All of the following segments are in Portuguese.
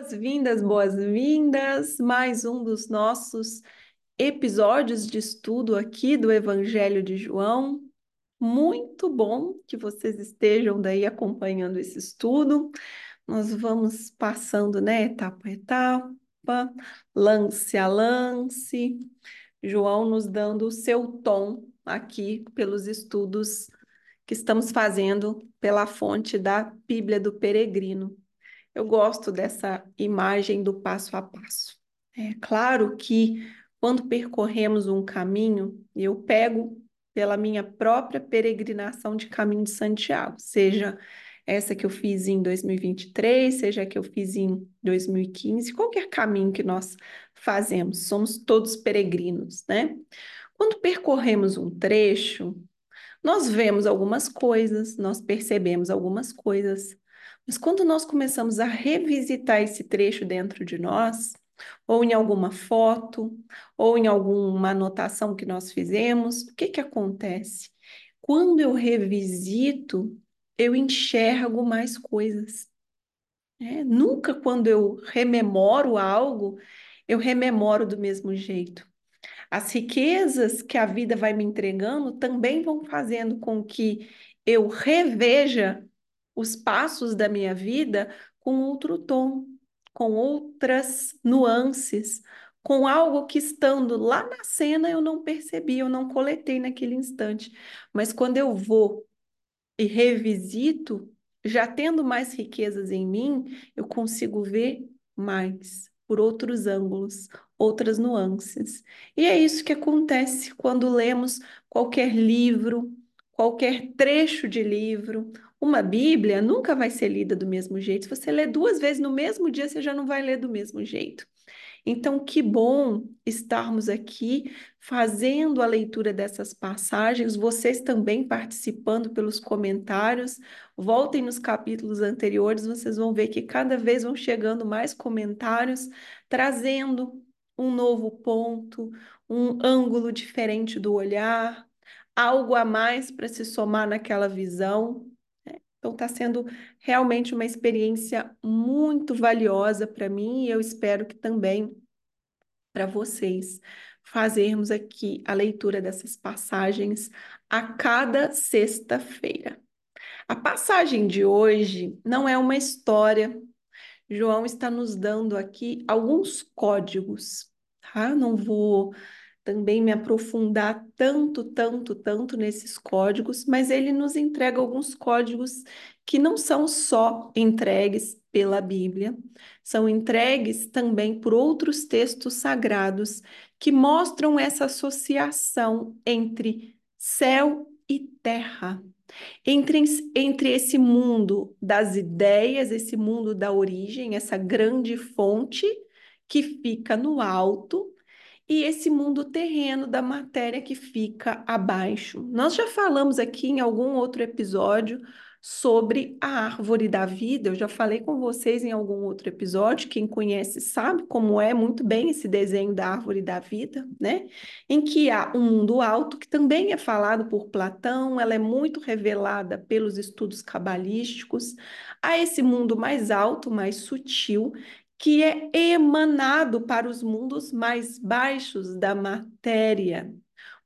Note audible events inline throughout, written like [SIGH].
Boas-vindas, boas-vindas. Mais um dos nossos episódios de estudo aqui do Evangelho de João. Muito bom que vocês estejam daí acompanhando esse estudo. Nós vamos passando, né, etapa a etapa, lance a lance. João nos dando o seu tom aqui pelos estudos que estamos fazendo pela fonte da Bíblia do Peregrino. Eu gosto dessa imagem do passo a passo. É claro que quando percorremos um caminho, eu pego pela minha própria peregrinação de caminho de Santiago, seja essa que eu fiz em 2023, seja que eu fiz em 2015, qualquer caminho que nós fazemos, somos todos peregrinos, né? Quando percorremos um trecho, nós vemos algumas coisas, nós percebemos algumas coisas, mas quando nós começamos a revisitar esse trecho dentro de nós, ou em alguma foto, ou em alguma anotação que nós fizemos, o que que acontece? Quando eu revisito, eu enxergo mais coisas. É, nunca quando eu rememoro algo, eu rememoro do mesmo jeito. As riquezas que a vida vai me entregando também vão fazendo com que eu reveja os passos da minha vida com outro tom, com outras nuances, com algo que estando lá na cena eu não percebi, eu não coletei naquele instante. Mas quando eu vou e revisito, já tendo mais riquezas em mim, eu consigo ver mais por outros ângulos, outras nuances. E é isso que acontece quando lemos qualquer livro, qualquer trecho de livro, uma Bíblia nunca vai ser lida do mesmo jeito. Se você ler duas vezes no mesmo dia, você já não vai ler do mesmo jeito. Então, que bom estarmos aqui fazendo a leitura dessas passagens, vocês também participando pelos comentários. Voltem nos capítulos anteriores, vocês vão ver que cada vez vão chegando mais comentários, trazendo um novo ponto, um ângulo diferente do olhar, algo a mais para se somar naquela visão. Então, está sendo realmente uma experiência muito valiosa para mim e eu espero que também para vocês fazermos aqui a leitura dessas passagens a cada sexta-feira. A passagem de hoje não é uma história. João está nos dando aqui alguns códigos, tá? Não vou também me aprofundar tanto, tanto, tanto nesses códigos, mas ele nos entrega alguns códigos que não são só entregues pela Bíblia, são entregues também por outros textos sagrados que mostram essa associação entre céu e terra. Entre, entre esse mundo das ideias, esse mundo da origem, essa grande fonte que fica no alto, e esse mundo terreno da matéria que fica abaixo. Nós já falamos aqui em algum outro episódio sobre a árvore da vida. Eu já falei com vocês em algum outro episódio. Quem conhece sabe como é muito bem esse desenho da árvore da vida, né? Em que há um mundo alto, que também é falado por Platão, ela é muito revelada pelos estudos cabalísticos. Há esse mundo mais alto, mais sutil, que é emanado para os mundos mais baixos da matéria,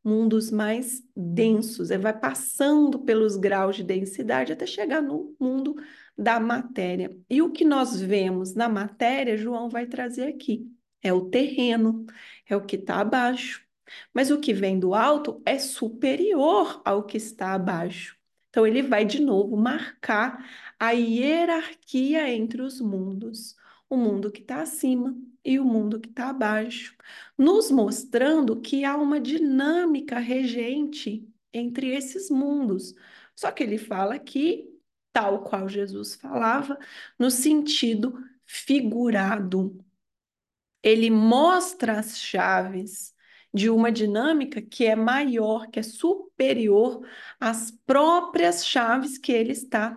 mundos mais densos, é, vai passando pelos graus de densidade até chegar no mundo da matéria. E o que nós vemos na matéria, João vai trazer aqui, é o terreno, é o que está abaixo. Mas o que vem do alto é superior ao que está abaixo. Então, ele vai de novo marcar a hierarquia entre os mundos o mundo que está acima e o mundo que está abaixo, nos mostrando que há uma dinâmica regente entre esses mundos. Só que ele fala aqui, tal qual Jesus falava, no sentido figurado. Ele mostra as chaves de uma dinâmica que é maior, que é superior às próprias chaves que ele está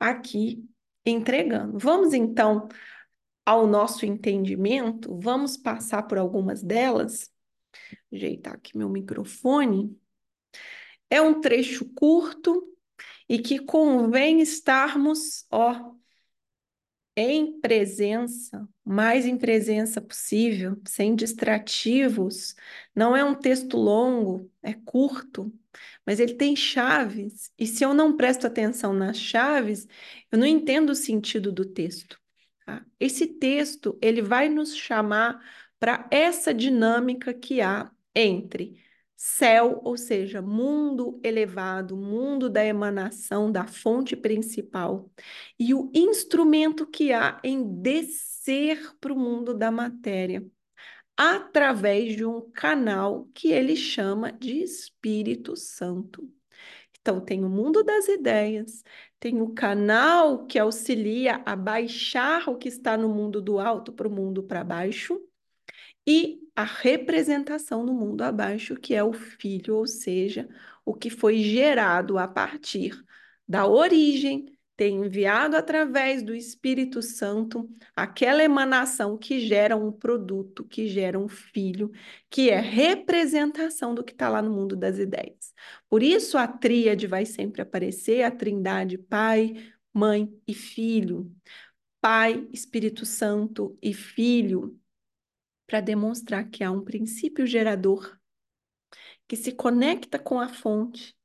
aqui entregando. Vamos então ao nosso entendimento, vamos passar por algumas delas. Ajeitar aqui meu microfone. É um trecho curto e que convém estarmos, ó, em presença, mais em presença possível, sem distrativos. Não é um texto longo, é curto, mas ele tem chaves. E se eu não presto atenção nas chaves, eu não entendo o sentido do texto. Tá? Esse texto ele vai nos chamar para essa dinâmica que há entre céu, ou seja, mundo elevado, mundo da emanação da fonte principal, e o instrumento que há em descer para o mundo da matéria, através de um canal que ele chama de Espírito Santo. Então, tem o mundo das ideias, tem o canal que auxilia a baixar o que está no mundo do alto para o mundo para baixo, e a representação no mundo abaixo, que é o filho, ou seja, o que foi gerado a partir da origem, tem enviado através do Espírito Santo aquela emanação que gera um produto, que gera um filho, que é representação do que está lá no mundo das ideias. Por isso a tríade vai sempre aparecer, a trindade Pai, Mãe e Filho. Pai, Espírito Santo e Filho para demonstrar que há um princípio gerador que se conecta com a fonte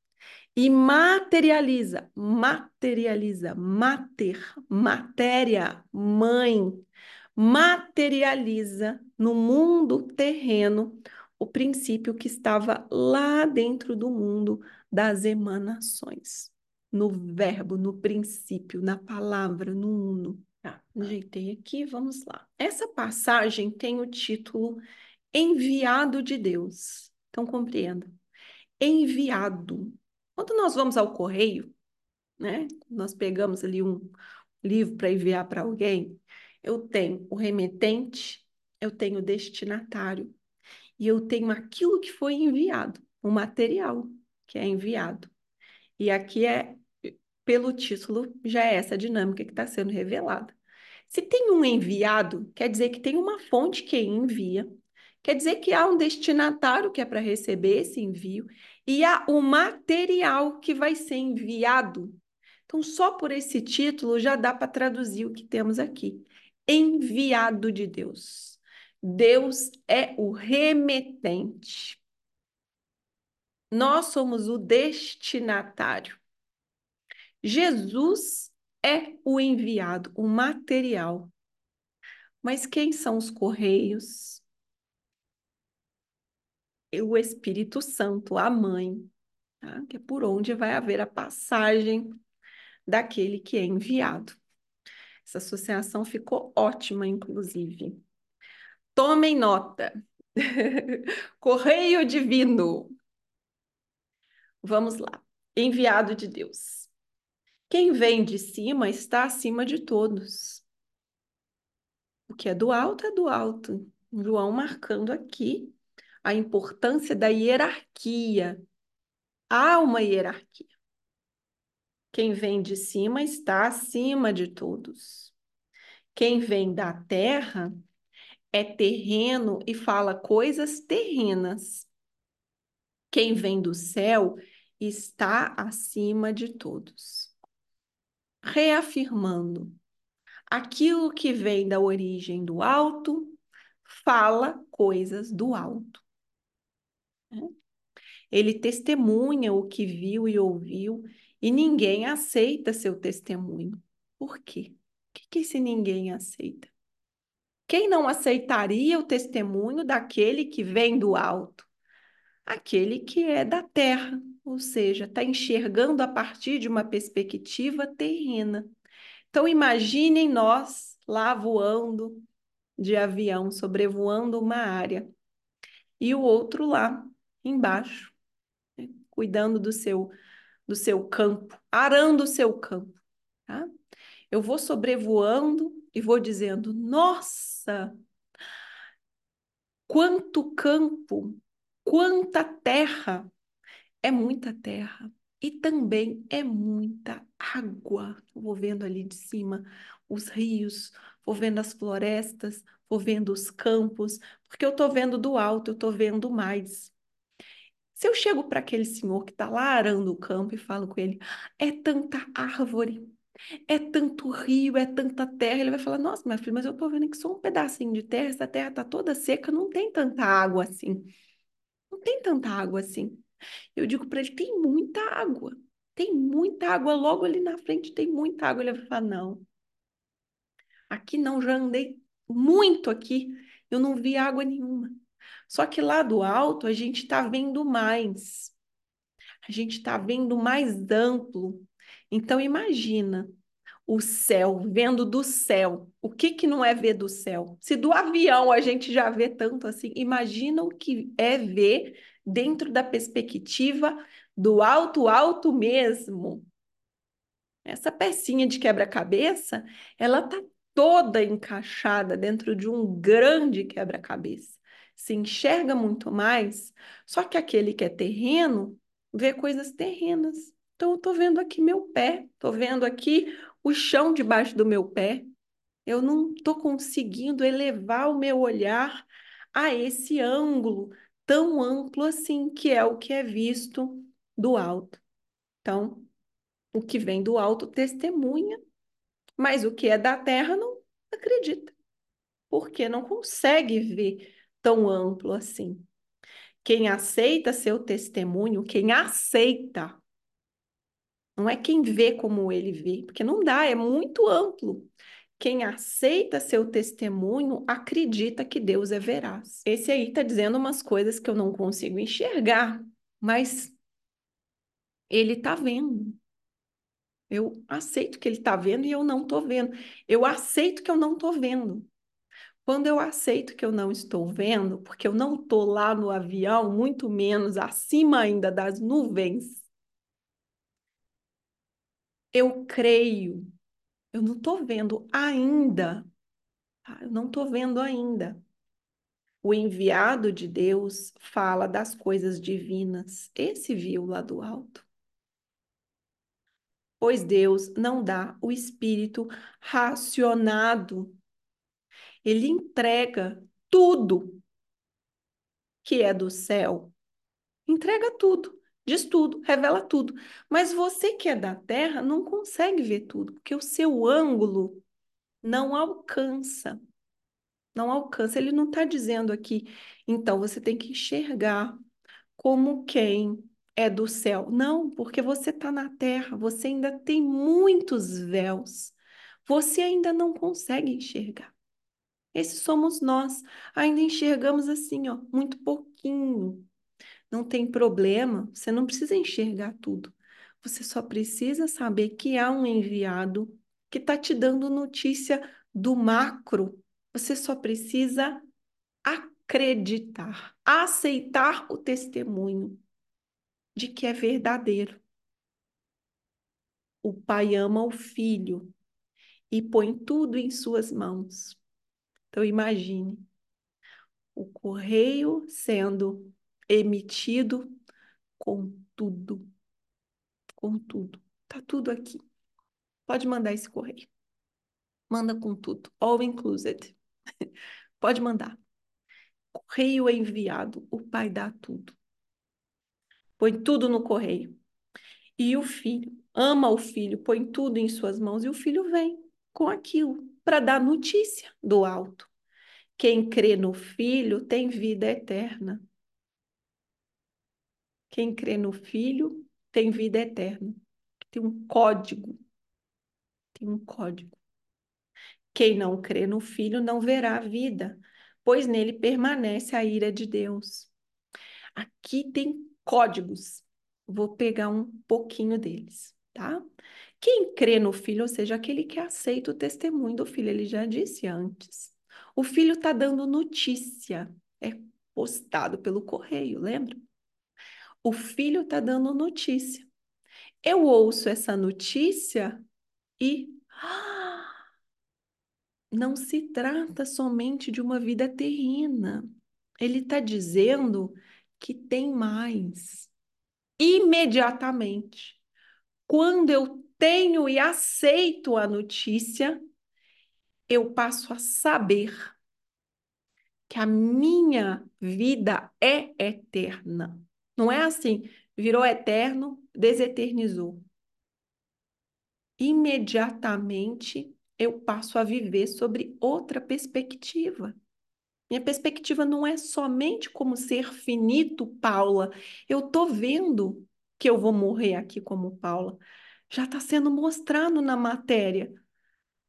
e materializa, materializa, mater, matéria, mãe, materializa no mundo terreno o princípio que estava lá dentro do mundo das emanações, no verbo, no princípio, na palavra, no uno. Tá, ajeitei aqui, vamos lá. Essa passagem tem o título Enviado de Deus. Então, compreenda. Enviado. Quando nós vamos ao correio, né? Nós pegamos ali um livro para enviar para alguém, eu tenho o remetente, eu tenho o destinatário e eu tenho aquilo que foi enviado, o material que é enviado. E aqui é pelo título, já é essa dinâmica que está sendo revelada. Se tem um enviado, quer dizer que tem uma fonte que envia, quer dizer que há um destinatário que é para receber esse envio, e há o material que vai ser enviado. Então, só por esse título já dá para traduzir o que temos aqui. Enviado de Deus. Deus é o remetente. Nós somos o destinatário. Jesus é o enviado, o material. Mas quem são os correios? O Espírito Santo, a mãe, tá? que é por onde vai haver a passagem daquele que é enviado. Essa associação ficou ótima, inclusive. Tomem nota. [LAUGHS] Correio divino. Vamos lá. Enviado de Deus. Quem vem de cima está acima de todos. O que é do alto é do alto. João marcando aqui a importância da hierarquia. Há uma hierarquia. Quem vem de cima está acima de todos. Quem vem da terra é terreno e fala coisas terrenas. Quem vem do céu está acima de todos reafirmando aquilo que vem da origem do alto, fala coisas do alto. Ele testemunha o que viu e ouviu e ninguém aceita seu testemunho. Por quê? O que, que esse ninguém aceita? Quem não aceitaria o testemunho daquele que vem do alto? Aquele que é da terra, ou seja, está enxergando a partir de uma perspectiva terrena. Então, imaginem nós lá voando de avião, sobrevoando uma área, e o outro lá embaixo, né, cuidando do seu, do seu campo, arando o seu campo. Tá? Eu vou sobrevoando e vou dizendo: nossa, quanto campo, quanta terra é muita terra e também é muita água. vou vendo ali de cima os rios, vou vendo as florestas, vou vendo os campos, porque eu estou vendo do alto, eu estou vendo mais. Se eu chego para aquele senhor que está lá arando o campo e falo com ele, é tanta árvore, é tanto rio, é tanta terra. Ele vai falar: Nossa, minha filha, mas eu tô vendo que só um pedacinho de terra, essa terra tá toda seca, não tem tanta água assim. Não tem tanta água assim. Eu digo para ele: Tem muita água. Tem muita água logo ali na frente, tem muita água. Ele vai falar: Não. Aqui não, já andei muito aqui, eu não vi água nenhuma. Só que lá do alto a gente está vendo mais. A gente está vendo mais amplo. Então imagina o céu, vendo do céu. O que que não é ver do céu? Se do avião a gente já vê tanto assim, imagina o que é ver dentro da perspectiva do alto, alto mesmo. Essa pecinha de quebra-cabeça, ela tá toda encaixada dentro de um grande quebra-cabeça. Se enxerga muito mais, só que aquele que é terreno vê coisas terrenas. Então, eu estou vendo aqui meu pé, estou vendo aqui o chão debaixo do meu pé. Eu não estou conseguindo elevar o meu olhar a esse ângulo tão amplo assim, que é o que é visto do alto. Então, o que vem do alto testemunha mas o que é da terra não acredita, porque não consegue ver tão amplo assim. Quem aceita seu testemunho, quem aceita, não é quem vê como ele vê, porque não dá, é muito amplo. Quem aceita seu testemunho acredita que Deus é veraz. Esse aí está dizendo umas coisas que eu não consigo enxergar, mas ele está vendo. Eu aceito que ele está vendo e eu não estou vendo. Eu aceito que eu não estou vendo. Quando eu aceito que eu não estou vendo, porque eu não estou lá no avião, muito menos acima ainda das nuvens, eu creio. Eu não estou vendo ainda. Tá? Eu não estou vendo ainda. O enviado de Deus fala das coisas divinas. Esse viu lá do alto pois Deus não dá o espírito racionado. Ele entrega tudo que é do céu. Entrega tudo, diz tudo, revela tudo. Mas você que é da terra não consegue ver tudo, porque o seu ângulo não alcança. Não alcança. Ele não está dizendo aqui, então você tem que enxergar como quem é do céu. Não, porque você está na terra, você ainda tem muitos véus. Você ainda não consegue enxergar. Esses somos nós. Ainda enxergamos assim, ó, muito pouquinho. Não tem problema, você não precisa enxergar tudo. Você só precisa saber que há um enviado que está te dando notícia do macro. Você só precisa acreditar, aceitar o testemunho de que é verdadeiro. O pai ama o filho e põe tudo em suas mãos. Então imagine o correio sendo emitido com tudo. Com tudo. Tá tudo aqui. Pode mandar esse correio. Manda com tudo. All included. [LAUGHS] Pode mandar. Correio enviado. O pai dá tudo põe tudo no correio. E o filho ama o filho, põe tudo em suas mãos e o filho vem com aquilo para dar notícia do alto. Quem crê no filho tem vida eterna. Quem crê no filho tem vida eterna. Tem um código. Tem um código. Quem não crê no filho não verá a vida, pois nele permanece a ira de Deus. Aqui tem códigos. Vou pegar um pouquinho deles, tá? Quem crê no filho, ou seja, aquele que aceita o testemunho do filho, ele já disse antes. O filho está dando notícia, é postado pelo correio, lembra? O filho está dando notícia. Eu ouço essa notícia e [GASPS] não se trata somente de uma vida terrena. Ele está dizendo que tem mais. Imediatamente. Quando eu tenho e aceito a notícia, eu passo a saber que a minha vida é eterna. Não é assim, virou eterno, deseternizou. imediatamente eu passo a viver sobre outra perspectiva. Minha perspectiva não é somente como ser finito, Paula. Eu tô vendo que eu vou morrer aqui como Paula. Já está sendo mostrado na matéria,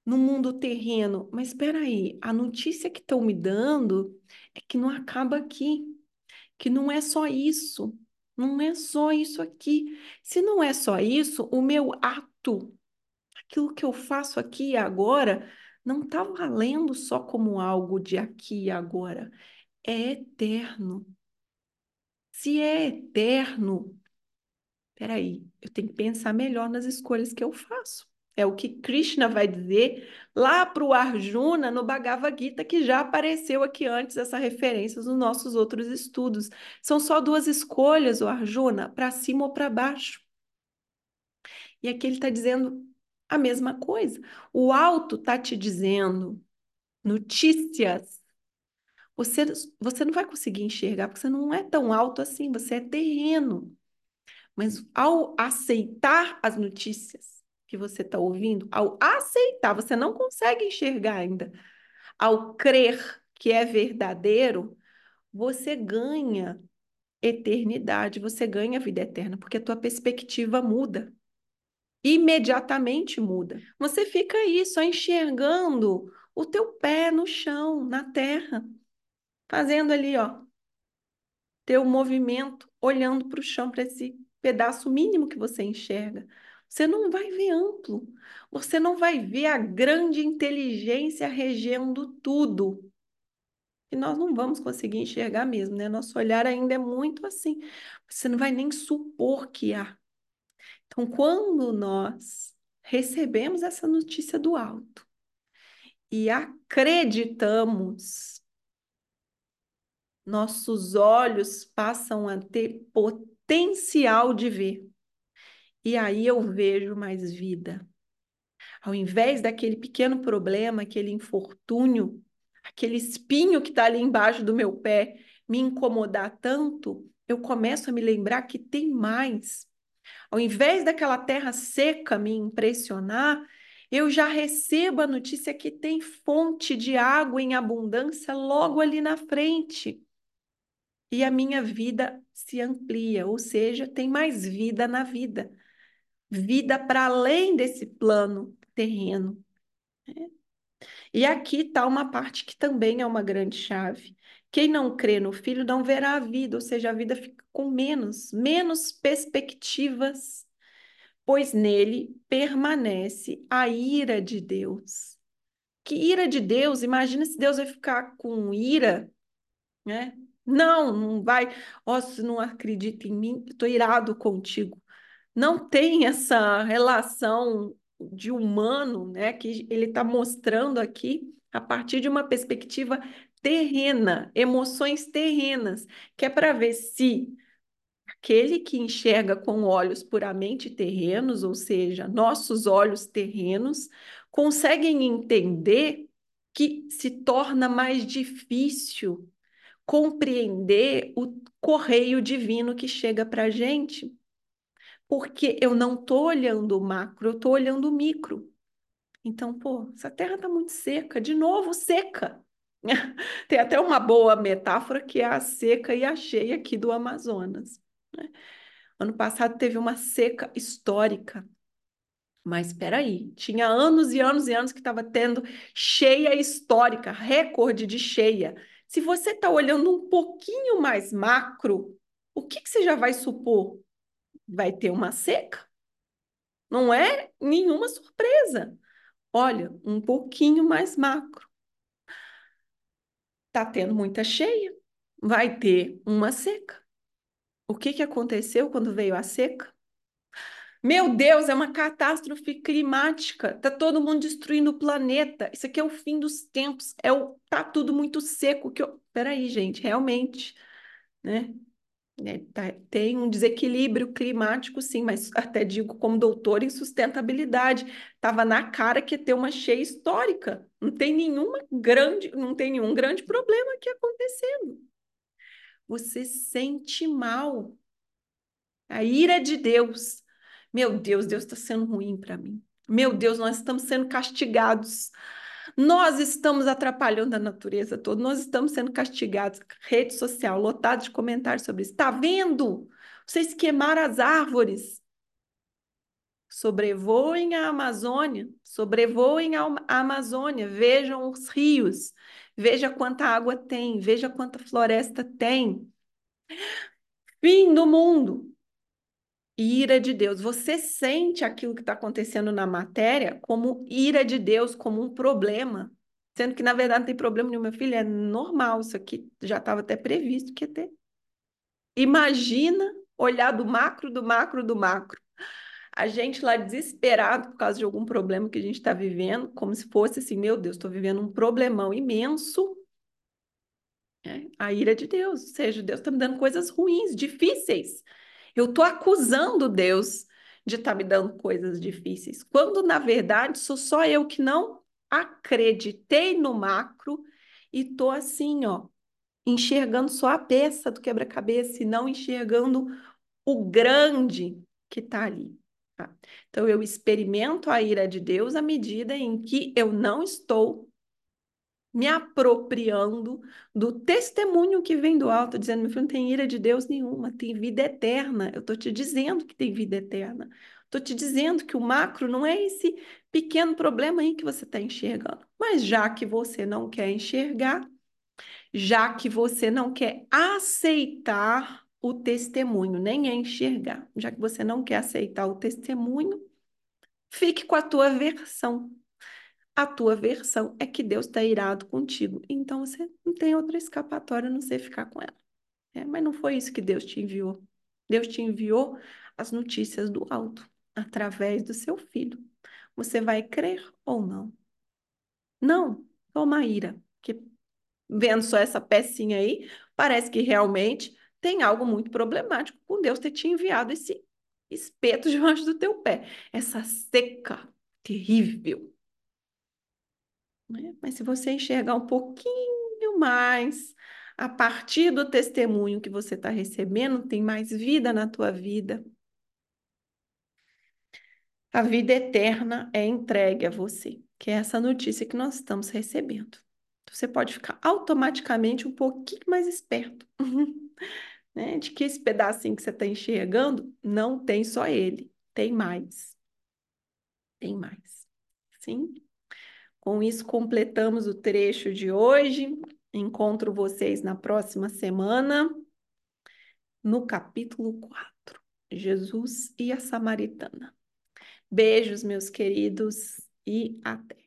no mundo terreno. Mas espera aí, a notícia que estão me dando é que não acaba aqui, que não é só isso. Não é só isso aqui. Se não é só isso, o meu ato aquilo que eu faço aqui e agora não está valendo só como algo de aqui e agora, é eterno. Se é eterno, peraí, eu tenho que pensar melhor nas escolhas que eu faço. É o que Krishna vai dizer lá para o Arjuna no Bhagavad Gita, que já apareceu aqui antes essa referência nos nossos outros estudos. São só duas escolhas, o Arjuna, para cima ou para baixo. E aqui ele está dizendo a mesma coisa. O alto está te dizendo notícias. Você, você não vai conseguir enxergar, porque você não é tão alto assim, você é terreno. Mas ao aceitar as notícias que você está ouvindo, ao aceitar, você não consegue enxergar ainda. Ao crer que é verdadeiro, você ganha eternidade, você ganha vida eterna, porque a tua perspectiva muda imediatamente muda. Você fica aí só enxergando o teu pé no chão, na terra, fazendo ali, ó, teu movimento, olhando para o chão, para esse pedaço mínimo que você enxerga. Você não vai ver amplo, você não vai ver a grande inteligência regendo tudo. E nós não vamos conseguir enxergar mesmo, né? Nosso olhar ainda é muito assim. Você não vai nem supor que há. Então, quando nós recebemos essa notícia do alto e acreditamos, nossos olhos passam a ter potencial de ver. E aí eu vejo mais vida. Ao invés daquele pequeno problema, aquele infortúnio, aquele espinho que está ali embaixo do meu pé me incomodar tanto, eu começo a me lembrar que tem mais. Ao invés daquela terra seca me impressionar, eu já recebo a notícia que tem fonte de água em abundância logo ali na frente. E a minha vida se amplia, ou seja, tem mais vida na vida. Vida para além desse plano terreno. Né? E aqui está uma parte que também é uma grande chave. Quem não crê no filho não verá a vida, ou seja, a vida fica com menos, menos perspectivas, pois nele permanece a ira de Deus. Que ira de Deus? Imagina se Deus vai ficar com ira, né? Não, não vai. Ó, oh, se não acredita em mim, estou irado contigo. Não tem essa relação de humano, né? Que ele está mostrando aqui a partir de uma perspectiva terrena, emoções terrenas, que é para ver se aquele que enxerga com olhos puramente terrenos, ou seja, nossos olhos terrenos, conseguem entender que se torna mais difícil compreender o correio divino que chega para a gente. Porque eu não estou olhando o macro, eu estou olhando o micro. Então, pô, essa terra está muito seca, de novo seca. [LAUGHS] Tem até uma boa metáfora que é a seca e a cheia aqui do Amazonas. Né? Ano passado teve uma seca histórica. Mas espera aí, tinha anos e anos e anos que estava tendo cheia histórica, recorde de cheia. Se você está olhando um pouquinho mais macro, o que, que você já vai supor? Vai ter uma seca? Não é nenhuma surpresa. Olha, um pouquinho mais macro. Tá tendo muita cheia, vai ter uma seca. O que, que aconteceu quando veio a seca? Meu Deus, é uma catástrofe climática. Tá todo mundo destruindo o planeta. Isso aqui é o fim dos tempos. É o tá tudo muito seco que eu... Peraí, gente, realmente, né? É, tá, tem um desequilíbrio climático, sim, mas até digo como doutor em sustentabilidade, estava na cara que ia ter uma cheia histórica. Não tem nenhuma grande, não tem nenhum grande problema aqui acontecendo. Você sente mal. A ira de Deus meu Deus, Deus está sendo ruim para mim. Meu Deus, nós estamos sendo castigados. Nós estamos atrapalhando a natureza toda, nós estamos sendo castigados. Rede social lotada de comentários sobre isso. Está vendo? Vocês queimaram as árvores. Sobrevoem a Amazônia, sobrevoem a Amazônia, vejam os rios, veja quanta água tem, veja quanta floresta tem. Fim do mundo. Ira de Deus. Você sente aquilo que está acontecendo na matéria como ira de Deus, como um problema. Sendo que, na verdade, não tem problema nenhum, meu filho. É normal, isso aqui já estava até previsto que ia ter. Imagina olhar do macro, do macro, do macro a gente lá desesperado por causa de algum problema que a gente está vivendo, como se fosse assim, meu Deus, estou vivendo um problemão imenso. É, a ira de Deus, ou seja, Deus está me dando coisas ruins, difíceis. Eu estou acusando Deus de estar tá me dando coisas difíceis, quando na verdade sou só eu que não acreditei no macro e estou assim, ó, enxergando só a peça do quebra-cabeça e não enxergando o grande que está ali. Tá? Então, eu experimento a ira de Deus à medida em que eu não estou me apropriando do testemunho que vem do alto, dizendo: meu filho, não tem ira de Deus nenhuma, tem vida eterna. Eu estou te dizendo que tem vida eterna. Estou te dizendo que o macro não é esse pequeno problema aí que você está enxergando. Mas já que você não quer enxergar, já que você não quer aceitar o testemunho, nem é enxergar. Já que você não quer aceitar o testemunho, fique com a tua versão. A tua versão é que Deus está irado contigo. Então você não tem outra escapatória a não ser ficar com ela. É, mas não foi isso que Deus te enviou. Deus te enviou as notícias do alto, através do seu filho. Você vai crer ou não? Não, toma ira, porque vendo só essa pecinha aí, parece que realmente tem algo muito problemático com Deus ter te enviado esse espeto [LAUGHS] debaixo do teu pé, essa seca terrível. Né? Mas se você enxergar um pouquinho mais, a partir do testemunho que você está recebendo, tem mais vida na tua vida. A vida eterna é entregue a você, que é essa notícia que nós estamos recebendo. Você pode ficar automaticamente um pouquinho mais esperto. [LAUGHS] né? De que esse pedacinho que você está enxergando não tem só ele, tem mais. Tem mais. Sim? Com isso, completamos o trecho de hoje. Encontro vocês na próxima semana, no capítulo 4, Jesus e a Samaritana. Beijos, meus queridos, e até.